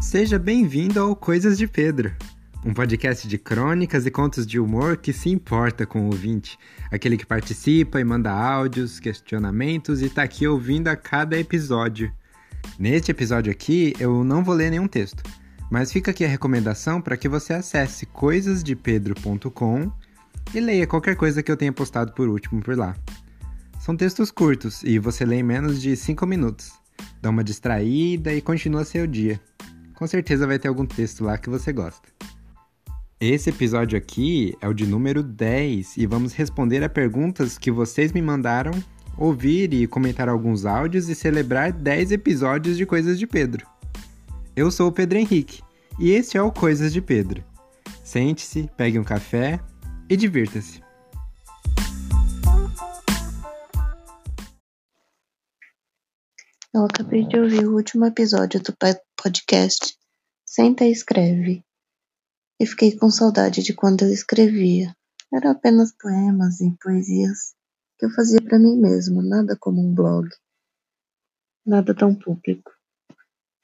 Seja bem-vindo ao Coisas de Pedro, um podcast de crônicas e contos de humor que se importa com o ouvinte, aquele que participa e manda áudios, questionamentos e tá aqui ouvindo a cada episódio. Neste episódio aqui, eu não vou ler nenhum texto, mas fica aqui a recomendação para que você acesse coisasdepedro.com e leia qualquer coisa que eu tenha postado por último por lá. São textos curtos e você lê em menos de 5 minutos. Dá uma distraída e continua seu dia. Com certeza vai ter algum texto lá que você gosta. Esse episódio aqui é o de número 10 e vamos responder a perguntas que vocês me mandaram, ouvir e comentar alguns áudios e celebrar 10 episódios de Coisas de Pedro. Eu sou o Pedro Henrique e este é o Coisas de Pedro. Sente-se, pegue um café e divirta-se. Eu acabei de ouvir o último episódio do podcast Senta e Escreve e fiquei com saudade de quando eu escrevia. Eram apenas poemas e poesias que eu fazia para mim mesmo, nada como um blog, nada tão público.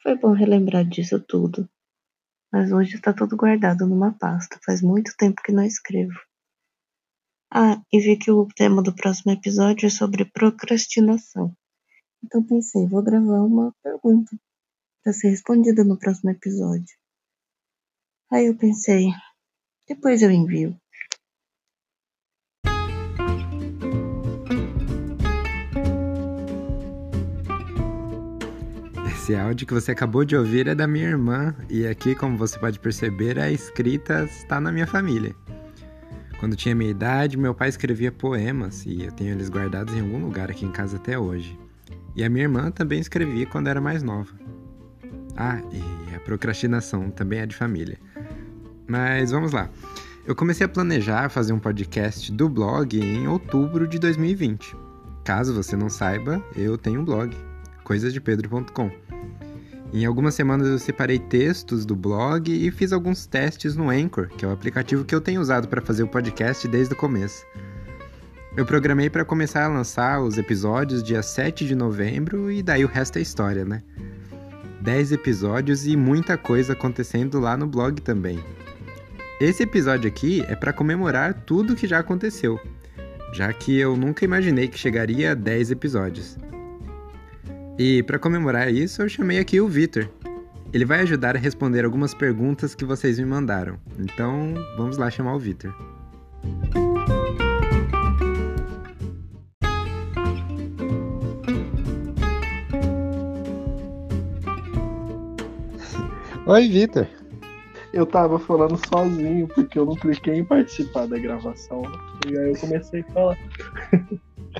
Foi bom relembrar disso tudo, mas hoje está tudo guardado numa pasta. Faz muito tempo que não escrevo. Ah, e vi que o tema do próximo episódio é sobre procrastinação. Então pensei, vou gravar uma pergunta para ser respondida no próximo episódio. Aí eu pensei, depois eu envio. Esse áudio que você acabou de ouvir é da minha irmã e aqui, como você pode perceber, a escrita está na minha família. Quando tinha minha idade, meu pai escrevia poemas e eu tenho eles guardados em algum lugar aqui em casa até hoje. E a minha irmã também escrevia quando era mais nova. Ah, e a procrastinação também é de família. Mas vamos lá. Eu comecei a planejar fazer um podcast do blog em outubro de 2020. Caso você não saiba, eu tenho um blog, coisasdepedro.com. Em algumas semanas eu separei textos do blog e fiz alguns testes no Anchor, que é o aplicativo que eu tenho usado para fazer o podcast desde o começo. Eu programei para começar a lançar os episódios dia 7 de novembro e daí o resto é história, né? 10 episódios e muita coisa acontecendo lá no blog também. Esse episódio aqui é para comemorar tudo que já aconteceu, já que eu nunca imaginei que chegaria a 10 episódios. E para comemorar isso, eu chamei aqui o Vitor. Ele vai ajudar a responder algumas perguntas que vocês me mandaram. Então, vamos lá chamar o Vitor. Oi, Vitor. Eu tava falando sozinho porque eu não cliquei em participar da gravação. E aí eu comecei a falar.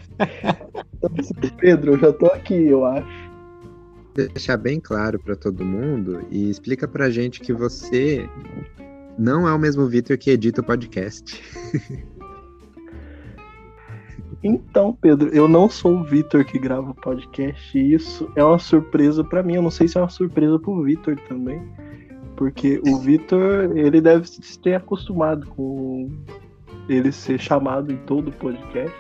Pedro, eu já tô aqui, eu acho. Deixar bem claro para todo mundo e explica pra gente que você não é o mesmo Vitor que edita o podcast. Então, Pedro, eu não sou o Vitor que grava o podcast e isso é uma surpresa para mim. Eu não sei se é uma surpresa pro Vitor também, porque o Vitor, ele deve se ter acostumado com ele ser chamado em todo o podcast.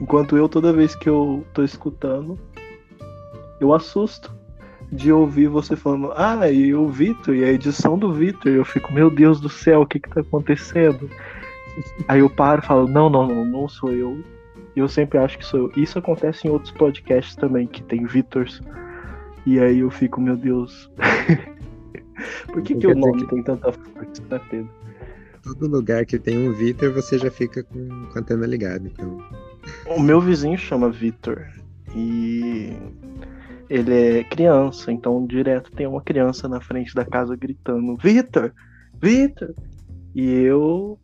Enquanto eu, toda vez que eu tô escutando, eu assusto de ouvir você falando, ah, e o Vitor, e a edição do Vitor. Eu fico, meu Deus do céu, o que que tá acontecendo? Aí eu paro e falo, não, não, não, não sou eu. Eu sempre acho que sou eu. Isso acontece em outros podcasts também, que tem Vitors. E aí eu fico, meu Deus. Por que, que o nome que... tem tanta força, né, Pedro? Todo lugar que tem um Vitor, você já fica com, com a antena ligada, então. O meu vizinho chama Vitor. E ele é criança, então direto tem uma criança na frente da casa gritando: Vitor! Vitor! E eu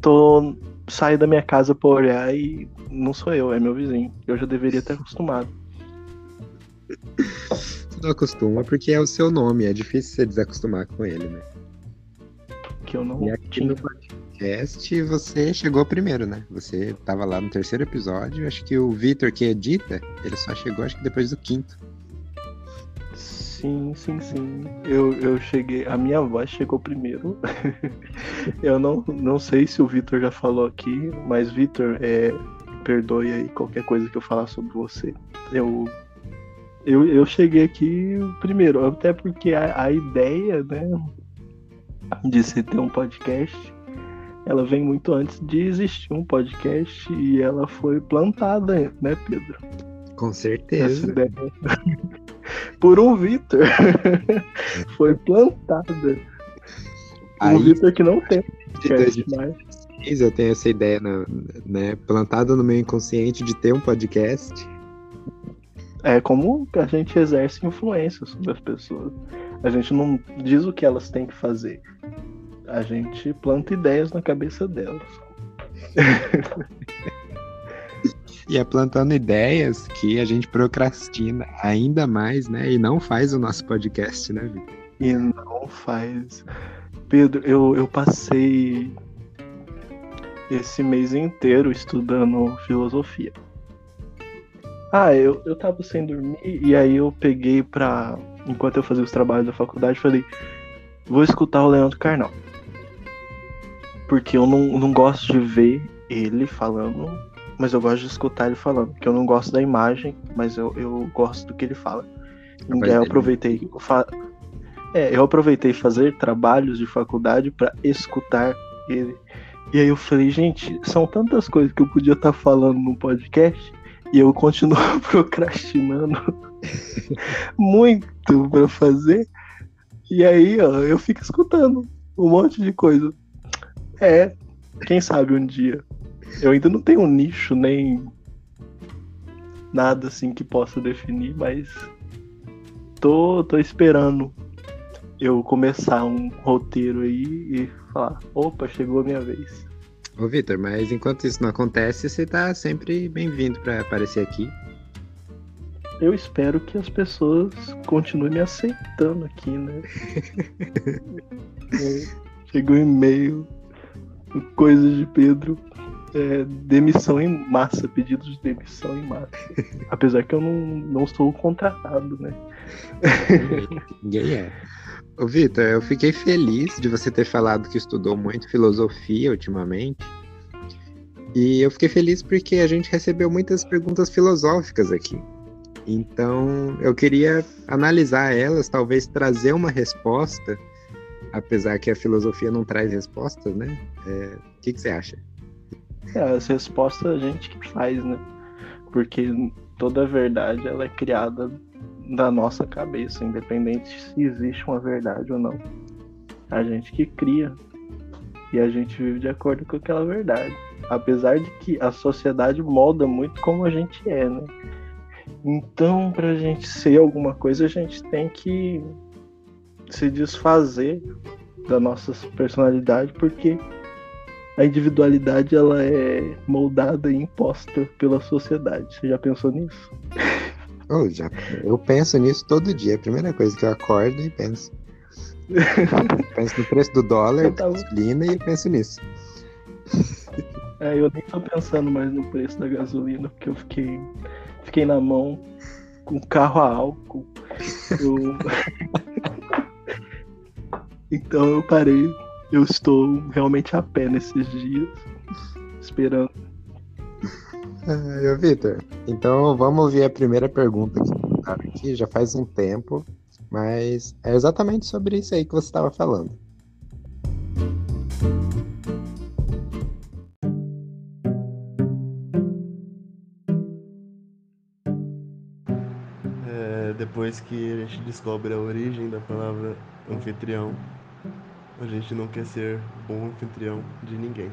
tô saio da minha casa pra olhar e não sou eu, é meu vizinho. Eu já deveria ter acostumado. Você não acostuma porque é o seu nome, é difícil você desacostumar com ele, né? Que eu não e aqui tinha. no podcast você chegou primeiro, né? Você tava lá no terceiro episódio, acho que o Vitor que edita, ele só chegou acho que depois do quinto. Sim, sim, sim. Eu, eu cheguei. A minha voz chegou primeiro. eu não, não sei se o Vitor já falou aqui, mas Vitor, é, perdoe aí qualquer coisa que eu falar sobre você. Eu eu, eu cheguei aqui primeiro, até porque a, a ideia, né, de se ter um podcast, ela vem muito antes de existir um podcast e ela foi plantada, né, Pedro? Com certeza. Por um Vitor. foi plantada. Aí, um Vitor que não tem podcast mais. Eu tenho essa ideia, né, plantada no meu inconsciente de ter um podcast. É como a gente exerce influência sobre as pessoas. A gente não diz o que elas têm que fazer. A gente planta ideias na cabeça delas. e é plantando ideias que a gente procrastina ainda mais, né? E não faz o nosso podcast, né, Vitor? E não faz. Pedro, eu, eu passei esse mês inteiro estudando filosofia. Ah, eu, eu tava sem dormir e aí eu peguei pra. Enquanto eu fazia os trabalhos da faculdade, falei: vou escutar o Leandro Carnal. Porque eu não, não gosto de ver ele falando, mas eu gosto de escutar ele falando. Porque eu não gosto da imagem, mas eu, eu gosto do que ele fala. E aí eu aproveitei. Fa... É, eu aproveitei fazer trabalhos de faculdade para escutar ele. E aí eu falei, gente, são tantas coisas que eu podia estar tá falando no podcast e eu continuo procrastinando muito para fazer. E aí, ó, eu fico escutando um monte de coisa. É, quem sabe um dia. Eu ainda não tenho um nicho nem nada assim que possa definir, mas tô, tô esperando eu começar um roteiro aí e falar, opa, chegou a minha vez. Ô Vitor, mas enquanto isso não acontece, você tá sempre bem-vindo para aparecer aqui. Eu espero que as pessoas continuem me aceitando aqui, né? é, chegou um e-mail, coisas de Pedro, é, demissão em massa, pedidos de demissão em massa. Apesar que eu não, não sou contratado, né? Ninguém é. Ô, Vitor, eu fiquei feliz de você ter falado que estudou muito filosofia ultimamente. E eu fiquei feliz porque a gente recebeu muitas perguntas filosóficas aqui. Então, eu queria analisar elas, talvez trazer uma resposta, apesar que a filosofia não traz respostas, né? É, o que, que você acha? É, as respostas a gente que faz, né? Porque toda verdade ela é criada da nossa cabeça, independente se existe uma verdade ou não. A gente que cria e a gente vive de acordo com aquela verdade. Apesar de que a sociedade molda muito como a gente é, né? Então, para a gente ser alguma coisa, a gente tem que se desfazer da nossa personalidade, porque a individualidade ela é moldada e imposta pela sociedade. Você já pensou nisso? Oh, já, eu penso nisso todo dia. A primeira coisa que eu acordo e penso. penso no preço do dólar, tava... gasolina e penso nisso. É, eu nem tô pensando mais no preço da gasolina, porque eu fiquei, fiquei na mão com carro a álcool. Eu... então eu parei. Eu estou realmente a pé nesses dias, esperando ah, Vitor, então vamos ouvir a primeira pergunta que aqui, já faz um tempo, mas é exatamente sobre isso aí que você estava falando. É, depois que a gente descobre a origem da palavra anfitrião, a gente não quer ser bom anfitrião de ninguém.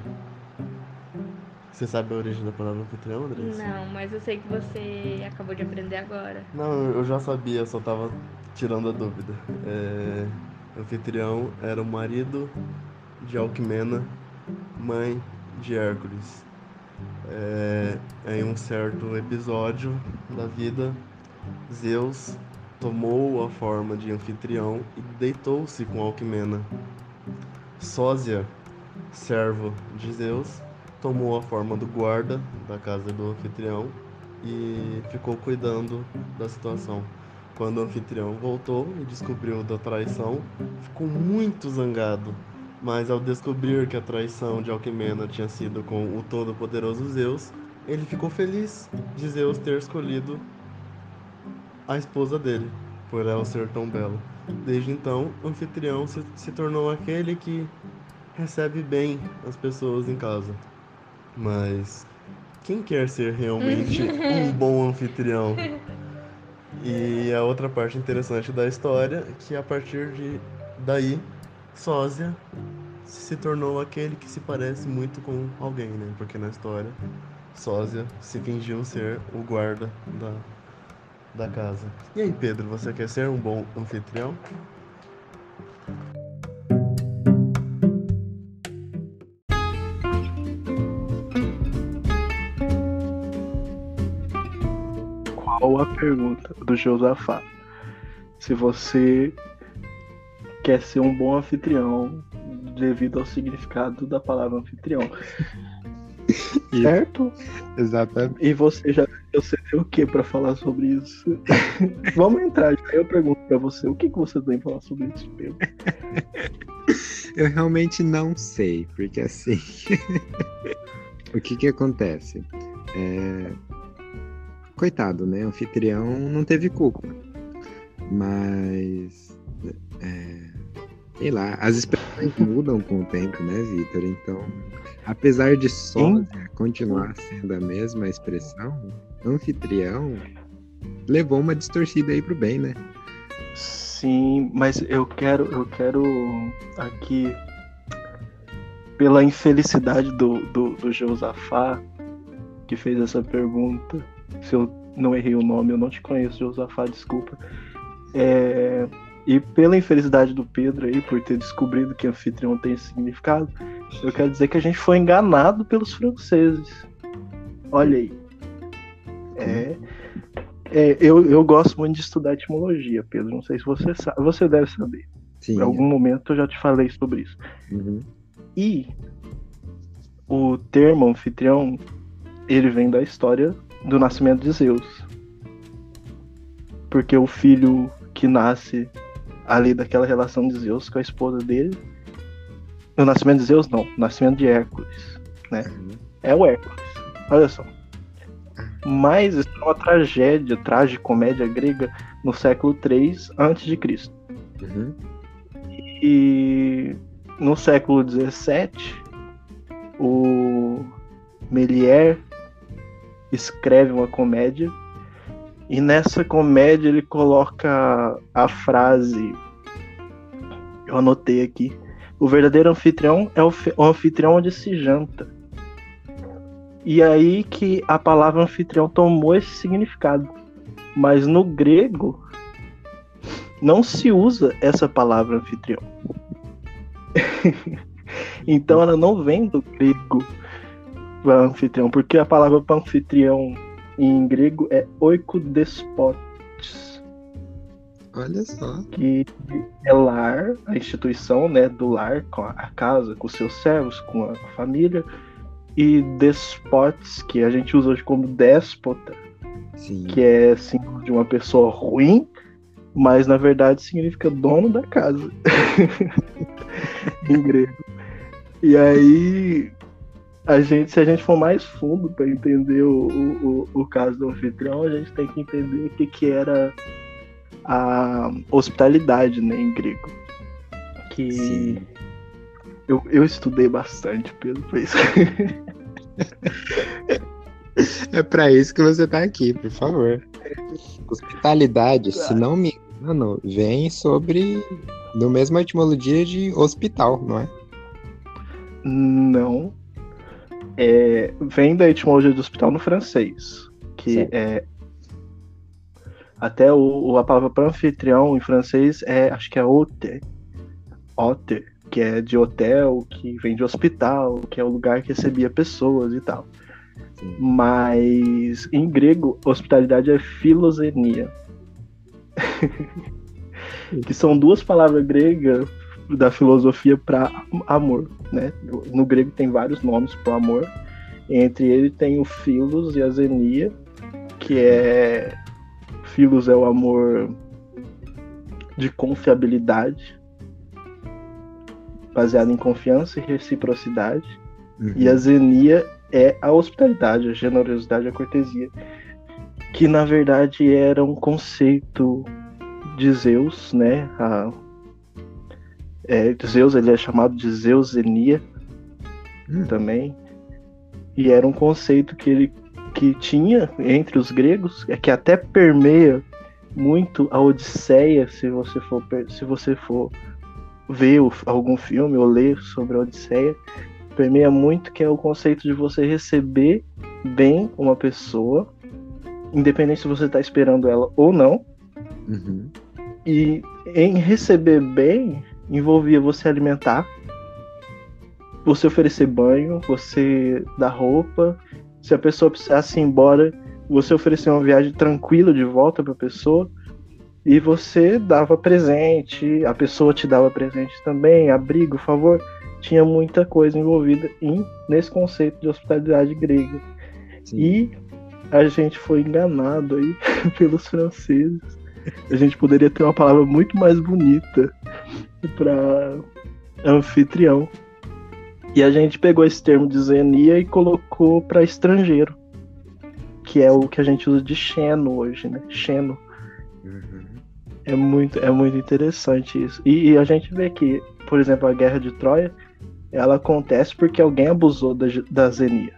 Você sabe a origem da palavra anfitrião, Andressa? Não, mas eu sei que você acabou de aprender agora. Não, eu já sabia, só tava tirando a dúvida. É... Anfitrião era o marido de Alquimena, mãe de Hércules. É... Em um certo episódio da vida, Zeus tomou a forma de anfitrião e deitou-se com Alquimena. Sósia, servo de Zeus, tomou a forma do guarda da casa do anfitrião e ficou cuidando da situação. Quando o anfitrião voltou e descobriu da traição, ficou muito zangado. Mas ao descobrir que a traição de Alquimena tinha sido com o todo-poderoso Zeus, ele ficou feliz de Zeus ter escolhido a esposa dele, por ela ser tão bela. Desde então, o anfitrião se, se tornou aquele que recebe bem as pessoas em casa. Mas quem quer ser realmente um bom anfitrião? E a outra parte interessante da história é que a partir de daí, Sósia se tornou aquele que se parece muito com alguém, né? Porque na história, Sósia se fingiu ser o guarda da, da casa. E aí, Pedro, você quer ser um bom anfitrião? Qual a pergunta do Josafá? Se você quer ser um bom anfitrião devido ao significado da palavra anfitrião. Certo? Exatamente. E você já você tem o que para falar sobre isso? Vamos entrar. Eu pergunto para você, o que, que você tem pra falar sobre isso, Pedro? Eu realmente não sei, porque assim. o que que acontece? É... Coitado, né? O anfitrião não teve culpa. Mas. É... Sei lá, as expressões mudam com o tempo, né, Vitor? Então, apesar de sósia continuar sendo a mesma expressão, anfitrião levou uma distorcida aí pro bem, né? Sim, mas eu quero, eu quero aqui, pela infelicidade do, do, do Josafá, que fez essa pergunta, se eu não errei o nome, eu não te conheço, Josafá, desculpa. É, e pela infelicidade do Pedro aí, por ter descobrido que anfitrião tem esse significado, eu quero dizer que a gente foi enganado pelos franceses. Olha aí. É, é, eu, eu gosto muito de estudar etimologia, Pedro. Não sei se você sabe. Você deve saber. Sim. Em algum momento eu já te falei sobre isso. Uhum. E o termo anfitrião, ele vem da história do nascimento de Zeus. Porque o filho que nasce ali daquela relação de Zeus com a esposa dele. O nascimento de Zeus não, o nascimento de Hércules, né? Uhum. É o Hércules. Olha só. Mas isso é uma tragédia, tragicomédia grega no século 3 antes de Cristo. Uhum. E no século 17, o Melier escreve uma comédia e nessa comédia ele coloca a frase eu anotei aqui. O verdadeiro anfitrião é o, fi- o anfitrião onde se janta. E aí que a palavra anfitrião tomou esse significado. Mas no grego não se usa essa palavra anfitrião. então ela não vem do grego para anfitrião, porque a palavra para anfitrião em grego é oikodespotes, Olha só. que é lar, a instituição né, do lar, com a casa, com os seus servos, com a família, e despotes, que a gente usa hoje como déspota, Sim. que é símbolo de uma pessoa ruim, mas na verdade significa dono da casa. em grego. E aí, a gente, se a gente for mais fundo para entender o, o, o caso do anfitrião, a gente tem que entender o que, que era a hospitalidade né, em grego. Que Sim. eu, eu estudei bastante, Pedro, isso. É pra isso que você tá aqui, por favor. Hospitalidade, se não me engano, vem sobre. No mesmo etimologia de hospital, não é? Não. É, vem da etimologia do hospital no francês. Que Certo. é. Até o, a palavra para anfitrião em francês é. Acho que é hôtel. Hôtel, que é de hotel, que vem de hospital, que é o lugar que recebia pessoas e tal. Sim. Mas em grego, hospitalidade é filosenia. que são duas palavras gregas da filosofia para amor, né? No, grego tem vários nomes para amor. Entre eles tem o philos e a zenia, que é philos é o amor de confiabilidade, baseado em confiança e reciprocidade. Uhum. E a zenia é a hospitalidade, a generosidade a cortesia. que na verdade era um conceito de Zeus, né? A, é, Zeus ele é chamado de Zeusenia Hum. também, e era um conceito que ele que tinha entre os gregos, é que até permeia muito a Odisseia, se você for se você for ver algum filme ou ler sobre a Odisseia, permeia muito que é o conceito de você receber bem uma pessoa, independente se você está esperando ela ou não, Uhum. e em receber bem envolvia você alimentar, você oferecer banho, você dar roupa. Se a pessoa precisasse ir embora, você oferecer uma viagem tranquila de volta para a pessoa. E você dava presente, a pessoa te dava presente também, abrigo, favor. Tinha muita coisa envolvida em, nesse conceito de hospitalidade grega. Sim. E a gente foi enganado aí pelos franceses. A gente poderia ter uma palavra muito mais bonita para anfitrião. E a gente pegou esse termo de zenia e colocou para estrangeiro, que é o que a gente usa de xeno hoje, né? Xeno. Uhum. É muito, é muito interessante isso. E, e a gente vê que, por exemplo, a guerra de Troia, ela acontece porque alguém abusou da, da zenia.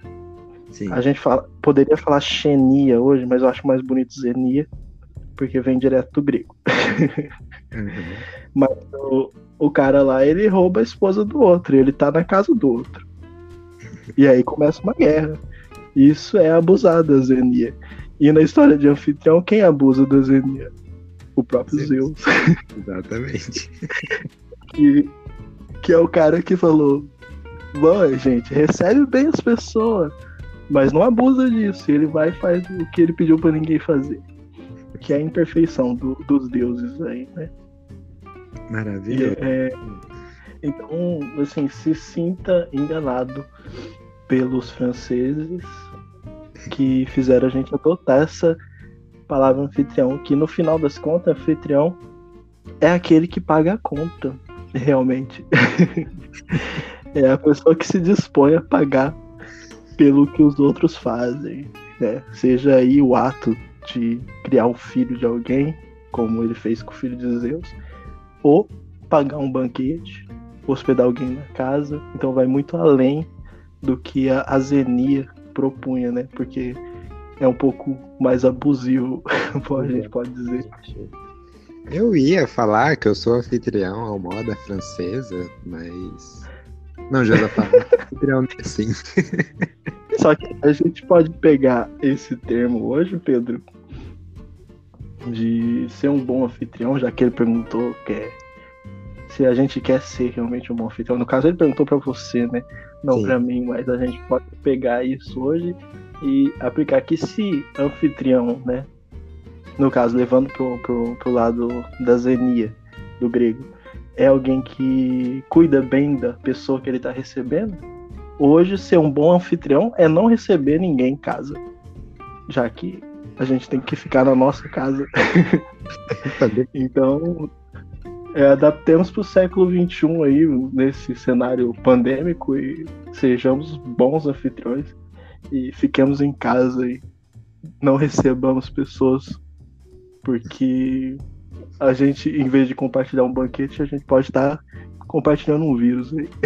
Sim. A gente fala, poderia falar xenia hoje, mas eu acho mais bonito zenia, porque vem direto do grego. Uhum. Mas o, o cara lá, ele rouba a esposa do outro, e ele tá na casa do outro. E aí começa uma guerra. Isso é abusar da Zenia. E na história de anfitrião, quem abusa da Zenia? O próprio Zeus. Zeus. Exatamente. Que, que é o cara que falou: Bom, gente, recebe bem as pessoas, mas não abusa disso. Ele vai e faz o que ele pediu pra ninguém fazer. Que é a imperfeição do- dos deuses aí, né? Maravilhoso. É, então, assim, se sinta enganado pelos franceses que fizeram a gente adotar essa palavra anfitrião, que no final das contas, anfitrião é aquele que paga a conta, realmente. é a pessoa que se dispõe a pagar pelo que os outros fazem, né? Seja aí o ato de criar um filho de alguém, como ele fez com o filho de Zeus, ou pagar um banquete, hospedar alguém na casa. Então vai muito além do que a, a Zenia propunha, né? Porque é um pouco mais abusivo, a gente pode dizer. Eu ia falar que eu sou anfitrião ao moda francesa, mas. Não, Josafá, anfitrião nem assim. Só que a gente pode pegar esse termo hoje, Pedro, de ser um bom anfitrião, já que ele perguntou que é- se a gente quer ser realmente um bom anfitrião. No caso, ele perguntou pra você, né? Não pra mim, mas a gente pode pegar isso hoje e aplicar que se anfitrião, né? No caso, levando pro, pro, pro lado da zenia, do grego, é alguém que cuida bem da pessoa que ele tá recebendo, hoje ser um bom anfitrião é não receber ninguém em casa. Já que a gente tem que ficar na nossa casa. Então, é, adaptemos para o século XXI aí, nesse cenário pandêmico, e sejamos bons anfitriões e fiquemos em casa e não recebamos pessoas, porque a gente, em vez de compartilhar um banquete, a gente pode estar compartilhando um vírus aí.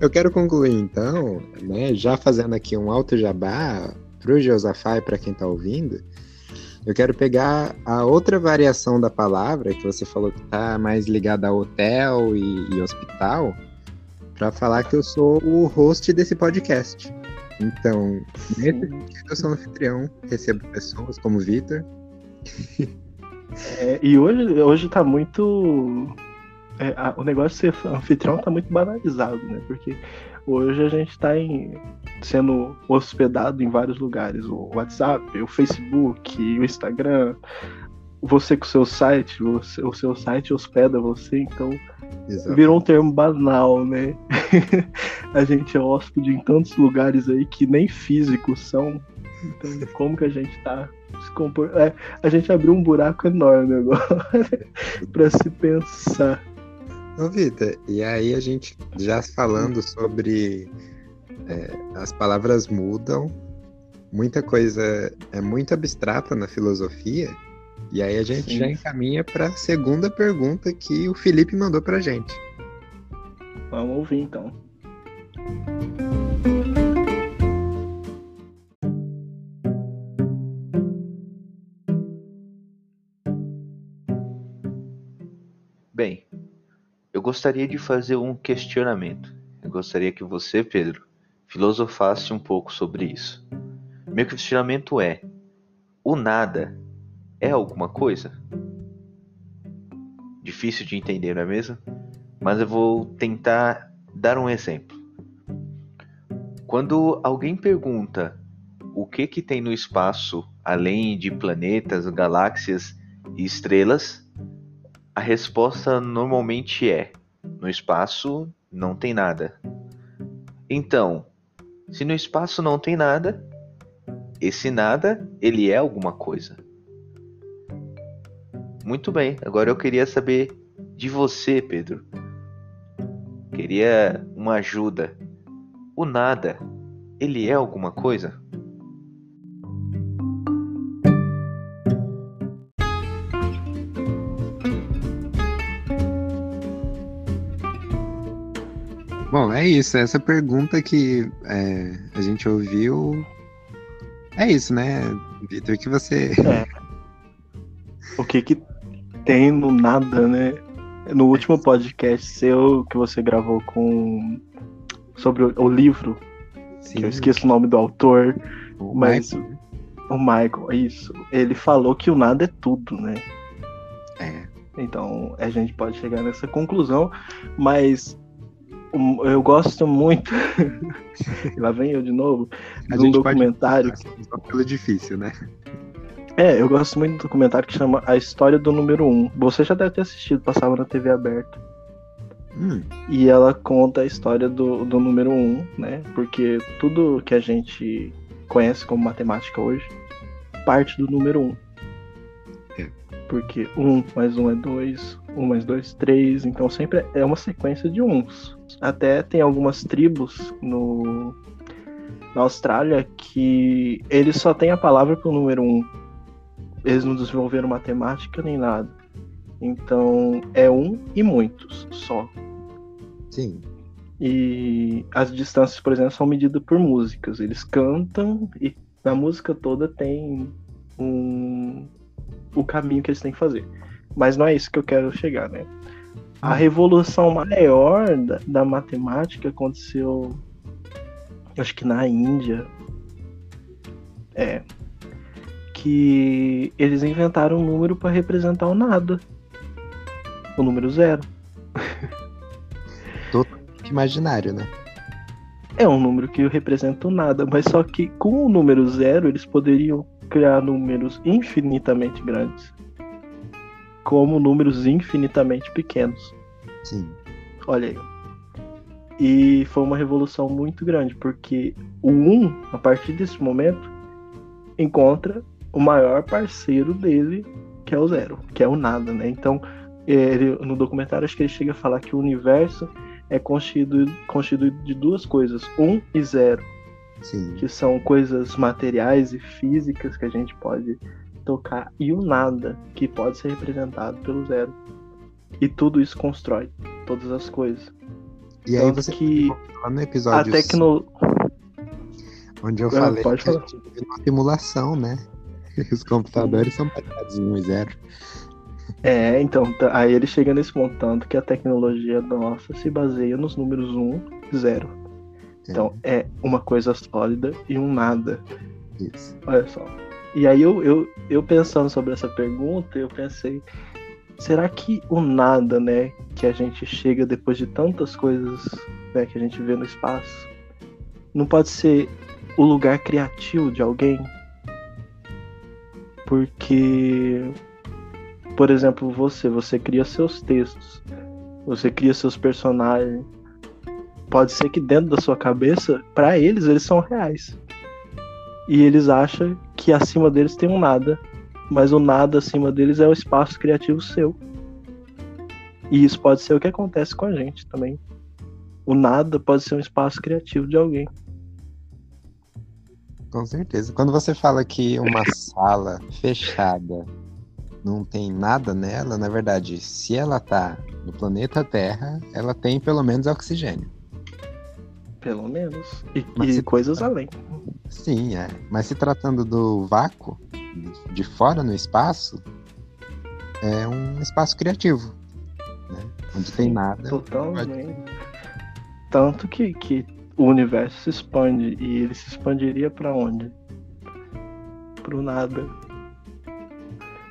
Eu quero concluir então, né, já fazendo aqui um alto jabá pro Josafá e para quem tá ouvindo. Eu quero pegar a outra variação da palavra que você falou que tá mais ligada a hotel e, e hospital, para falar que eu sou o host desse podcast. Então, nesse sentido, eu sou anfitrião, recebo pessoas como o Vitor. É, e hoje, hoje tá muito. é, a- o negócio de ser anfitrião tá muito banalizado, né? Porque hoje a gente tá em, sendo hospedado em vários lugares. O WhatsApp, o Facebook, o Instagram. Você com o seu site, você- o seu site hospeda você, então Exato. virou um termo banal, né? a gente é hóspede em tantos lugares aí que nem físicos são. Então, como que a gente tá se compor... é, a gente abriu um buraco enorme agora pra se pensar. Ô, Vitor, e aí a gente já falando sobre é, as palavras mudam, muita coisa é muito abstrata na filosofia. E aí a gente Sim. já encaminha para a segunda pergunta que o Felipe mandou pra gente. Vamos ouvir então. Bem, eu gostaria de fazer um questionamento. Eu gostaria que você, Pedro, filosofasse um pouco sobre isso. Meu questionamento é: o nada é alguma coisa? Difícil de entender, não é mesmo? Mas eu vou tentar dar um exemplo. Quando alguém pergunta o que que tem no espaço além de planetas, galáxias e estrelas, a resposta normalmente é: no espaço não tem nada. Então, se no espaço não tem nada, esse nada, ele é alguma coisa. Muito bem, agora eu queria saber de você, Pedro. Queria uma ajuda. O nada, ele é alguma coisa? É isso. Essa pergunta que é, a gente ouviu. É isso, né, Vitor? Que você. O que que tem no nada, né? No último podcast seu que você gravou com sobre o, o livro, Sim, que eu esqueço o nome do autor, o mas Michael, o Michael, isso. Ele falou que o nada é tudo, né? É. Então a gente pode chegar nessa conclusão, mas eu gosto muito. Lá vem eu de novo. A de um gente pode- documentário. Só pelo difícil, né? É, eu gosto muito do documentário que chama A História do Número 1. Você já deve ter assistido, passava na TV aberta. Hum, E ela conta a história do, do número 1, né? Porque tudo que a gente conhece como matemática hoje parte do número 1. É. Porque 1 mais 1 é 2, 1 mais 2 3, então sempre é uma sequência de uns. Até tem algumas tribos no, na Austrália que eles só têm a palavra pro número 1. Eles não desenvolveram matemática nem nada. Então é um e muitos só. sim. E as distâncias, por exemplo, são medidas por músicas. Eles cantam e na música toda tem um o caminho que eles têm que fazer. Mas não é isso que eu quero chegar, né? A revolução maior da, da matemática aconteceu, acho que na Índia. É. Que eles inventaram um número para representar o nada. O número zero. Que imaginário, né? É um número que representa o nada, mas só que com o número zero eles poderiam criar números infinitamente grandes, como números infinitamente pequenos. Sim. Olha aí. E foi uma revolução muito grande, porque o 1, a partir desse momento, encontra o maior parceiro dele, que é o zero, que é o nada, né? Então, ele, no documentário, acho que ele chega a falar que o universo é constituído, constituído de duas coisas, um e zero, Sim. que são coisas materiais e físicas que a gente pode tocar, e o nada, que pode ser representado pelo zero. E tudo isso constrói todas as coisas. E aí Tanto você que lá no a episódio tecno... onde eu Ah, falei pode que a falar. numa simulação, né? Os computadores são baseados em 1 e 0. É, então, aí ele chega nesse ponto, tanto que a tecnologia nossa se baseia nos números 1 e 0. Então, é uma coisa sólida e um nada. Isso. Olha só. E aí eu, eu, eu pensando sobre essa pergunta, eu pensei, será que o nada, né, que a gente chega depois de tantas coisas né, que a gente vê no espaço, não pode ser o lugar criativo de alguém? Porque, por exemplo, você, você cria seus textos, você cria seus personagens. Pode ser que dentro da sua cabeça, para eles, eles são reais e eles acham que acima deles tem um nada, mas o nada acima deles é o espaço criativo seu. E isso pode ser o que acontece com a gente também. O nada pode ser um espaço criativo de alguém. Com certeza. Quando você fala que uma sala fechada não tem nada nela, na verdade, se ela tá no planeta Terra, ela tem pelo menos oxigênio. Pelo menos. E, e se- coisas além. Sim, é. Mas se tratando do vácuo, de fora no espaço, é um espaço criativo. Né? Onde tem nada. Totalmente. Tanto que, que o universo se expande e ele se expandiria pra onde? Pro nada.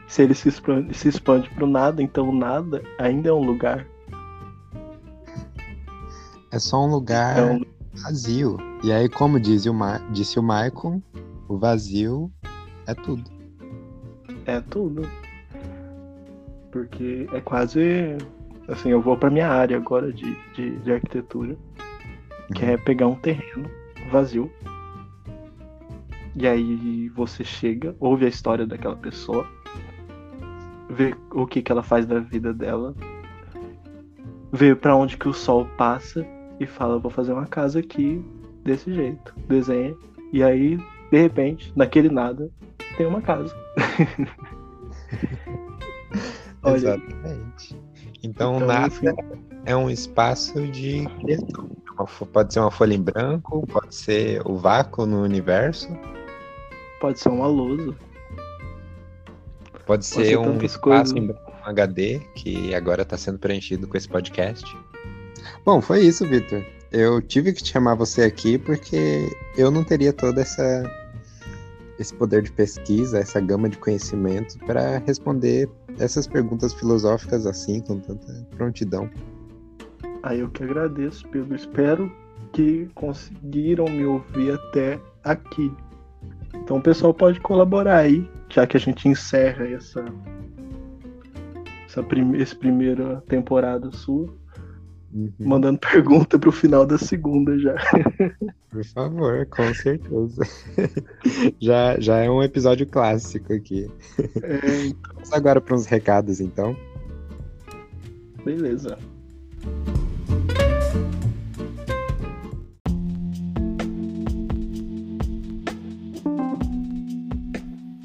Se ele se expande, se expande pro nada, então o nada ainda é um lugar. É só um lugar É um- vazio. E aí, como diz o Ma- disse o Michael, o vazio é tudo. É tudo. Porque é quase. Assim, eu vou pra minha área agora de, de, de arquitetura, que é pegar um terreno vazio. E aí você chega, ouve a história daquela pessoa, vê o que, que ela faz da vida dela, vê pra onde que o sol passa e fala, vou fazer uma casa aqui desse jeito. Desenha. E aí, de repente, naquele nada, tem uma casa. Exatamente. Então, Então, nada assim, é um espaço de criação. Pode ser uma folha em branco, pode ser o vácuo no universo, pode ser uma lousa. pode ser ser um espaço coisas. em branco HD que agora está sendo preenchido com esse podcast. Bom, foi isso, Vitor. Eu tive que chamar você aqui porque eu não teria toda essa esse poder de pesquisa, essa gama de conhecimento para responder essas perguntas filosóficas assim com tanta prontidão. Aí eu que agradeço, Pedro. Espero que conseguiram me ouvir até aqui. Então o pessoal pode colaborar aí, já que a gente encerra essa, essa prim esse primeira temporada sua, Uhum. mandando pergunta pro final da segunda já. Por favor, com certeza. já, já é um episódio clássico aqui. É, Vamos agora para uns recados, então. beleza.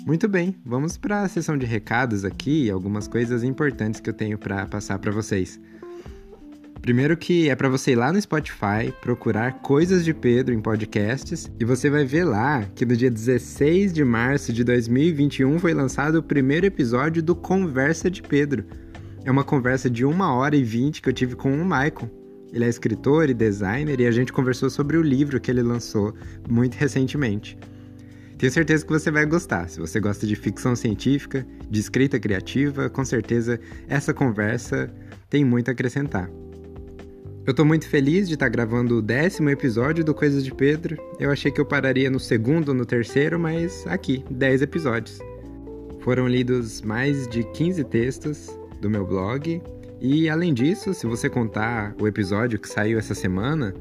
Muito bem, vamos para a sessão de recados aqui algumas coisas importantes que eu tenho para passar para vocês. Primeiro que é para você ir lá no Spotify, procurar Coisas de Pedro em podcasts e você vai ver lá que no dia 16 de março de 2021 foi lançado o primeiro episódio do Conversa de Pedro. É uma conversa de 1 hora e 20 que eu tive com o Maicon. Ele é escritor e designer e a gente conversou sobre o livro que ele lançou muito recentemente. Tenho certeza que você vai gostar. Se você gosta de ficção científica, de escrita criativa, com certeza essa conversa tem muito a acrescentar. Eu tô muito feliz de estar gravando o décimo episódio do Coisas de Pedro. Eu achei que eu pararia no segundo ou no terceiro, mas aqui, 10 episódios. Foram lidos mais de 15 textos do meu blog. E além disso, se você contar o episódio que saiu essa semana,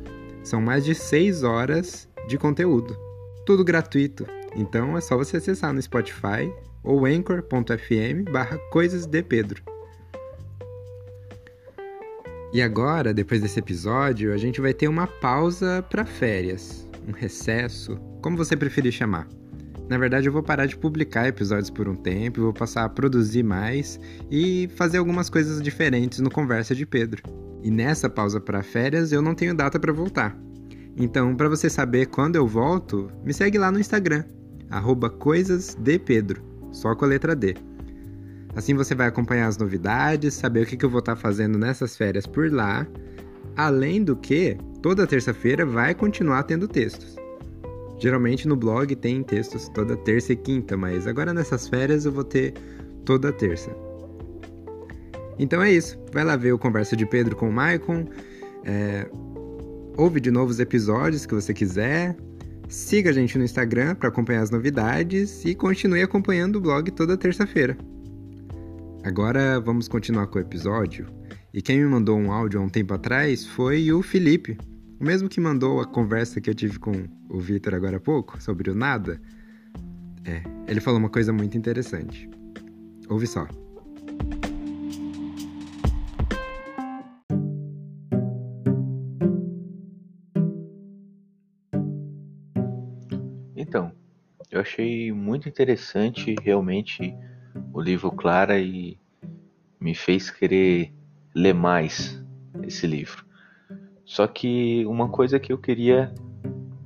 são mais de 6 horas de conteúdo. Tudo gratuito. Então é só você acessar no Spotify ou anchor.fm barra coisas de Pedro. E agora, depois desse episódio, a gente vai ter uma pausa para férias, um recesso, como você preferir chamar. Na verdade, eu vou parar de publicar episódios por um tempo, vou passar a produzir mais e fazer algumas coisas diferentes no Conversa de Pedro. E nessa pausa para férias, eu não tenho data para voltar. Então, para você saber quando eu volto, me segue lá no Instagram, coisasdepedro, só com a letra D. Assim você vai acompanhar as novidades, saber o que, que eu vou estar fazendo nessas férias por lá. Além do que, toda terça-feira vai continuar tendo textos. Geralmente no blog tem textos toda terça e quinta, mas agora nessas férias eu vou ter toda terça. Então é isso. Vai lá ver o Conversa de Pedro com o Maicon. É... Ouve de novos episódios que você quiser. Siga a gente no Instagram para acompanhar as novidades e continue acompanhando o blog toda terça-feira. Agora vamos continuar com o episódio. E quem me mandou um áudio há um tempo atrás foi o Felipe, o mesmo que mandou a conversa que eu tive com o Vitor agora há pouco sobre o nada. É, ele falou uma coisa muito interessante. Ouve só. Então, achei muito interessante realmente o livro Clara e me fez querer ler mais esse livro. Só que uma coisa que eu queria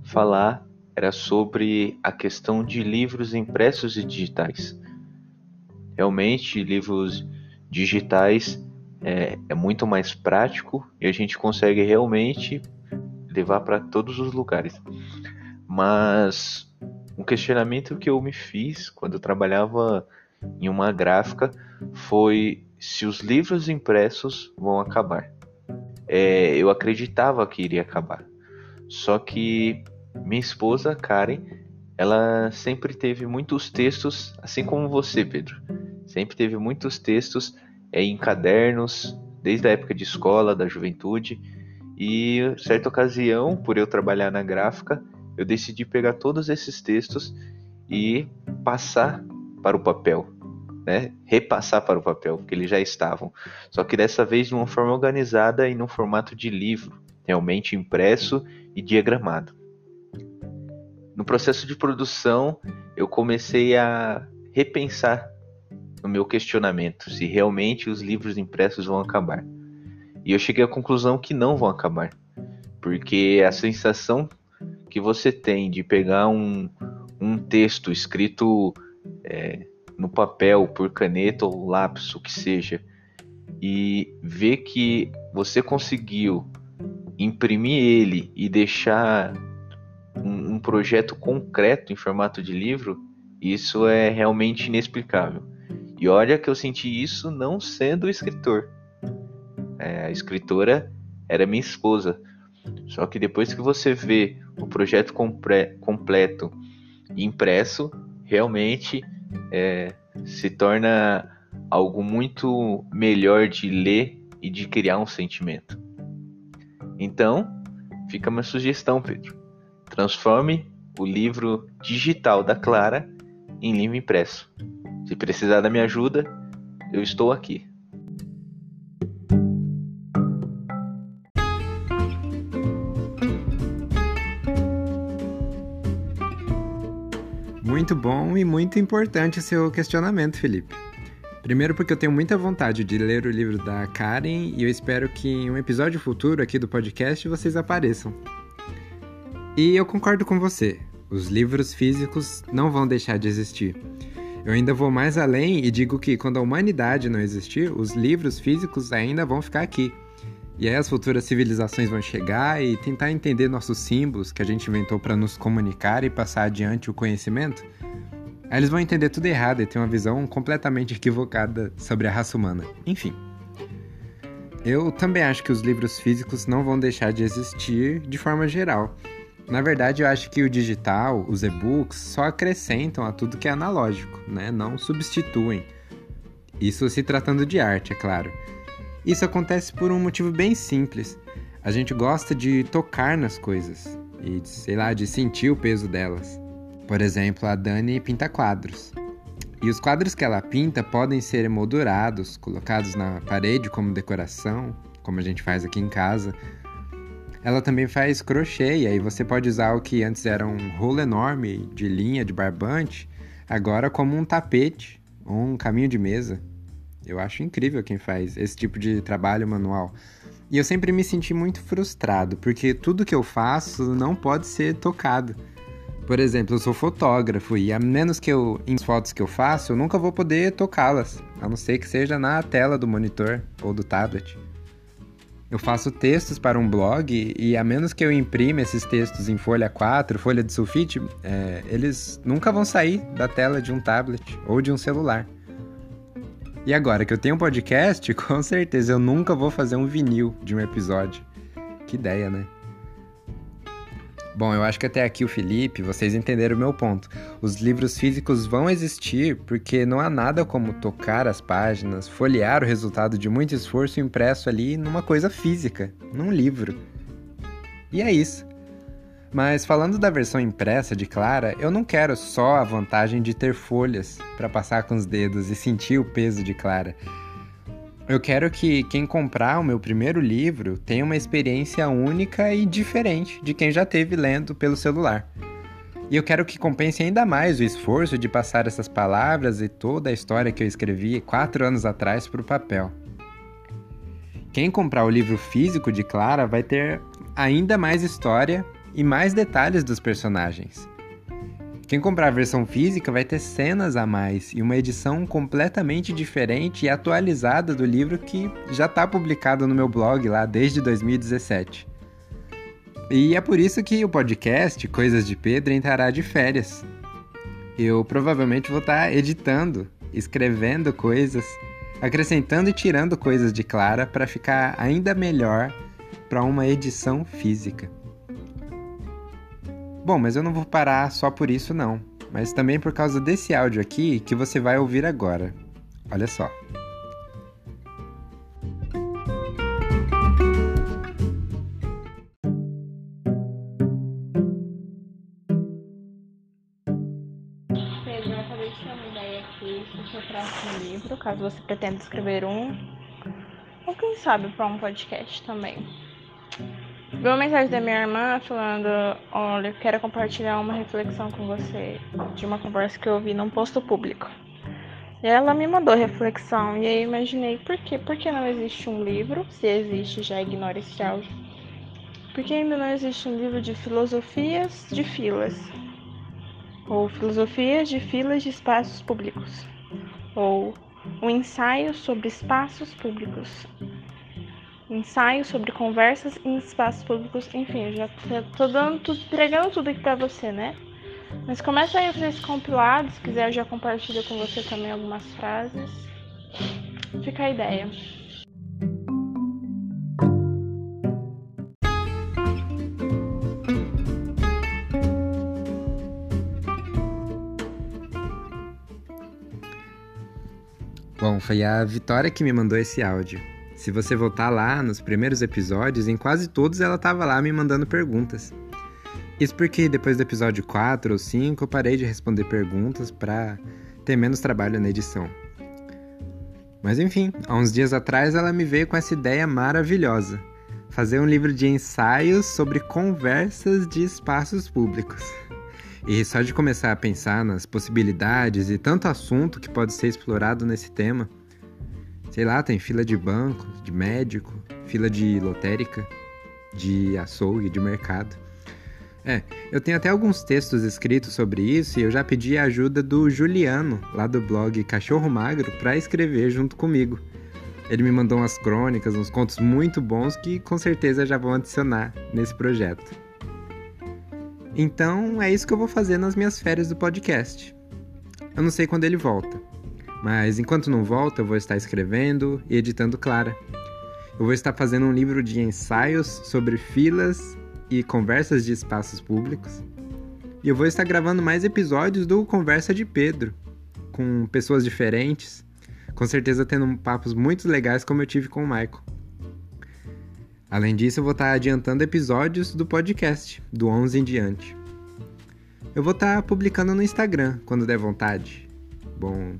falar era sobre a questão de livros impressos e digitais. Realmente, livros digitais é, é muito mais prático e a gente consegue realmente levar para todos os lugares. Mas um questionamento que eu me fiz quando eu trabalhava em uma gráfica foi se os livros impressos vão acabar. É, eu acreditava que iria acabar. Só que minha esposa, Karen, ela sempre teve muitos textos, assim como você, Pedro. Sempre teve muitos textos é, em cadernos, desde a época de escola, da juventude. E certa ocasião, por eu trabalhar na gráfica, eu decidi pegar todos esses textos e passar para o papel, né? Repassar para o papel, porque eles já estavam. Só que dessa vez de uma forma organizada e num formato de livro, realmente impresso e diagramado. No processo de produção, eu comecei a repensar no meu questionamento se realmente os livros impressos vão acabar. E eu cheguei à conclusão que não vão acabar, porque a sensação que você tem de pegar um, um texto escrito é, no papel por caneta ou lápis, o que seja, e ver que você conseguiu imprimir ele e deixar um, um projeto concreto em formato de livro, isso é realmente inexplicável. E olha que eu senti isso não sendo escritor. É, a escritora era minha esposa. Só que depois que você vê o projeto completo impresso, realmente é, se torna algo muito melhor de ler e de criar um sentimento. Então, fica uma sugestão, Pedro. Transforme o livro digital da Clara em livro impresso. Se precisar da minha ajuda, eu estou aqui. Muito bom e muito importante o seu questionamento, Felipe. Primeiro, porque eu tenho muita vontade de ler o livro da Karen e eu espero que em um episódio futuro aqui do podcast vocês apareçam. E eu concordo com você, os livros físicos não vão deixar de existir. Eu ainda vou mais além e digo que quando a humanidade não existir, os livros físicos ainda vão ficar aqui. E aí as futuras civilizações vão chegar e tentar entender nossos símbolos que a gente inventou para nos comunicar e passar adiante o conhecimento. Aí eles vão entender tudo errado e ter uma visão completamente equivocada sobre a raça humana. Enfim. Eu também acho que os livros físicos não vão deixar de existir de forma geral. Na verdade, eu acho que o digital, os e-books, só acrescentam a tudo que é analógico, né? Não substituem. Isso se tratando de arte, é claro. Isso acontece por um motivo bem simples. A gente gosta de tocar nas coisas e, sei lá, de sentir o peso delas. Por exemplo, a Dani pinta quadros. E os quadros que ela pinta podem ser emoldurados, colocados na parede como decoração, como a gente faz aqui em casa. Ela também faz crochê, e aí você pode usar o que antes era um rolo enorme de linha de barbante, agora como um tapete ou um caminho de mesa. Eu acho incrível quem faz esse tipo de trabalho manual. E eu sempre me senti muito frustrado, porque tudo que eu faço não pode ser tocado. Por exemplo, eu sou fotógrafo e a menos que eu, em fotos que eu faço, eu nunca vou poder tocá-las, a não ser que seja na tela do monitor ou do tablet. Eu faço textos para um blog e a menos que eu imprima esses textos em folha 4, folha de sulfite, é, eles nunca vão sair da tela de um tablet ou de um celular. E agora que eu tenho um podcast, com certeza eu nunca vou fazer um vinil de um episódio. Que ideia, né? Bom, eu acho que até aqui o Felipe, vocês entenderam o meu ponto. Os livros físicos vão existir porque não há nada como tocar as páginas, folhear o resultado de muito esforço impresso ali numa coisa física, num livro. E é isso. Mas falando da versão impressa de Clara, eu não quero só a vantagem de ter folhas para passar com os dedos e sentir o peso de Clara. Eu quero que quem comprar o meu primeiro livro tenha uma experiência única e diferente de quem já teve lendo pelo celular. E eu quero que compense ainda mais o esforço de passar essas palavras e toda a história que eu escrevi quatro anos atrás para o papel. Quem comprar o livro físico de Clara vai ter ainda mais história e mais detalhes dos personagens. Quem comprar a versão física vai ter cenas a mais e uma edição completamente diferente e atualizada do livro que já está publicado no meu blog lá desde 2017. E é por isso que o podcast Coisas de Pedro entrará de férias. Eu provavelmente vou estar tá editando, escrevendo coisas, acrescentando e tirando coisas de Clara para ficar ainda melhor para uma edição física. Bom, mas eu não vou parar só por isso não, mas também por causa desse áudio aqui que você vai ouvir agora. Olha só. Eu acabei de ter uma ideia aqui o seu próximo livro, caso você pretenda escrever um. Ou quem sabe para um podcast também. Vi uma mensagem da minha irmã falando: Olha, quero compartilhar uma reflexão com você de uma conversa que eu vi num posto público. E ela me mandou reflexão, e aí eu imaginei: por quê? Por que não existe um livro? Se existe, já ignora esse áudio. Por que ainda não existe um livro de filosofias de filas? Ou filosofias de filas de espaços públicos? Ou um ensaio sobre espaços públicos? Ensaio sobre conversas em espaços públicos, enfim, já tô dando tudo, entregando tudo aqui pra você, né? Mas começa aí a fazer esse compilado, se quiser eu já compartilho com você também algumas frases. Fica a ideia. Bom, foi a Vitória que me mandou esse áudio. Se você voltar lá nos primeiros episódios, em quase todos ela estava lá me mandando perguntas. Isso porque depois do episódio 4 ou 5 eu parei de responder perguntas para ter menos trabalho na edição. Mas enfim, há uns dias atrás ela me veio com essa ideia maravilhosa: fazer um livro de ensaios sobre conversas de espaços públicos. E só de começar a pensar nas possibilidades e tanto assunto que pode ser explorado nesse tema, Sei lá, tem fila de banco, de médico, fila de lotérica, de açougue, de mercado. É, eu tenho até alguns textos escritos sobre isso e eu já pedi a ajuda do Juliano, lá do blog Cachorro Magro, para escrever junto comigo. Ele me mandou umas crônicas, uns contos muito bons que com certeza já vão adicionar nesse projeto. Então é isso que eu vou fazer nas minhas férias do podcast. Eu não sei quando ele volta, mas enquanto não volta, eu vou estar escrevendo e editando Clara. Eu vou estar fazendo um livro de ensaios sobre filas e conversas de espaços públicos. E eu vou estar gravando mais episódios do Conversa de Pedro, com pessoas diferentes, com certeza tendo papos muito legais como eu tive com o Michael. Além disso, eu vou estar adiantando episódios do podcast, do 11 em diante. Eu vou estar publicando no Instagram, quando der vontade. Bom,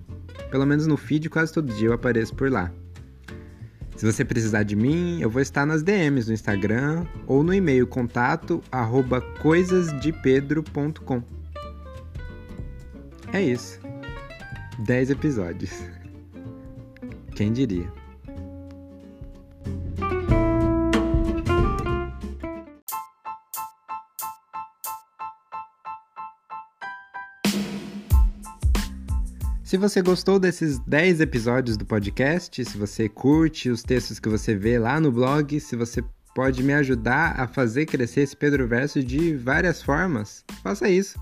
pelo menos no feed, quase todo dia eu apareço por lá. Se você precisar de mim, eu vou estar nas DMs no Instagram ou no e-mail contato arroba coisasdepedro.com. É isso. 10 episódios. Quem diria? Se você gostou desses 10 episódios do podcast, se você curte os textos que você vê lá no blog, se você pode me ajudar a fazer crescer esse Pedro Verso de várias formas, faça isso.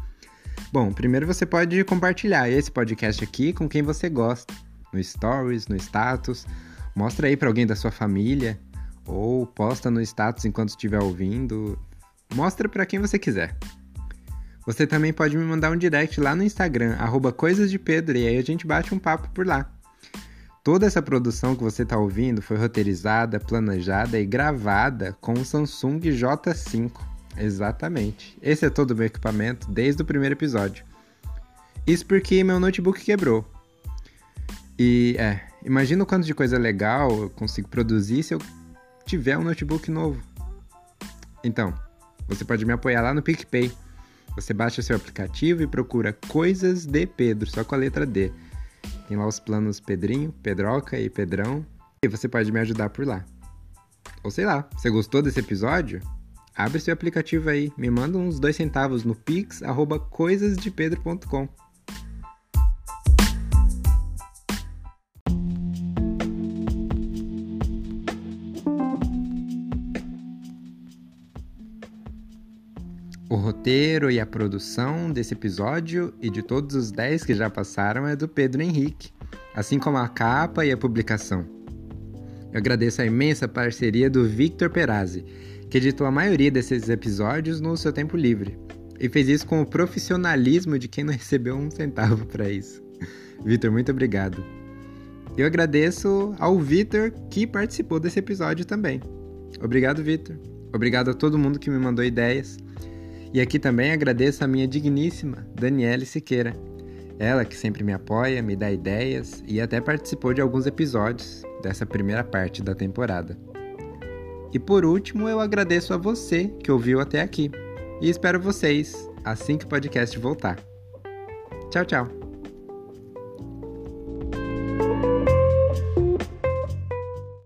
Bom, primeiro você pode compartilhar esse podcast aqui com quem você gosta, no Stories, no status, mostra aí para alguém da sua família ou posta no status enquanto estiver ouvindo, mostra para quem você quiser. Você também pode me mandar um direct lá no Instagram, arroba Coisas de Pedro, e aí a gente bate um papo por lá. Toda essa produção que você está ouvindo foi roteirizada, planejada e gravada com o Samsung J5. Exatamente. Esse é todo o meu equipamento desde o primeiro episódio. Isso porque meu notebook quebrou. E é, imagina o quanto de coisa legal eu consigo produzir se eu tiver um notebook novo. Então, você pode me apoiar lá no PicPay Você baixa seu aplicativo e procura Coisas de Pedro, só com a letra D. Tem lá os planos Pedrinho, Pedroca e Pedrão. E você pode me ajudar por lá. Ou sei lá, você gostou desse episódio? Abre seu aplicativo aí, me manda uns dois centavos no pix roteiro e a produção desse episódio e de todos os 10 que já passaram é do Pedro Henrique, assim como a capa e a publicação. Eu agradeço a imensa parceria do Victor Perazzi, que editou a maioria desses episódios no seu tempo livre, e fez isso com o profissionalismo de quem não recebeu um centavo para isso. Victor, muito obrigado. Eu agradeço ao Victor que participou desse episódio também. Obrigado, Victor. Obrigado a todo mundo que me mandou ideias. E aqui também agradeço a minha digníssima Daniele Siqueira. Ela que sempre me apoia, me dá ideias e até participou de alguns episódios dessa primeira parte da temporada. E por último, eu agradeço a você que ouviu até aqui. E espero vocês assim que o podcast voltar. Tchau, tchau!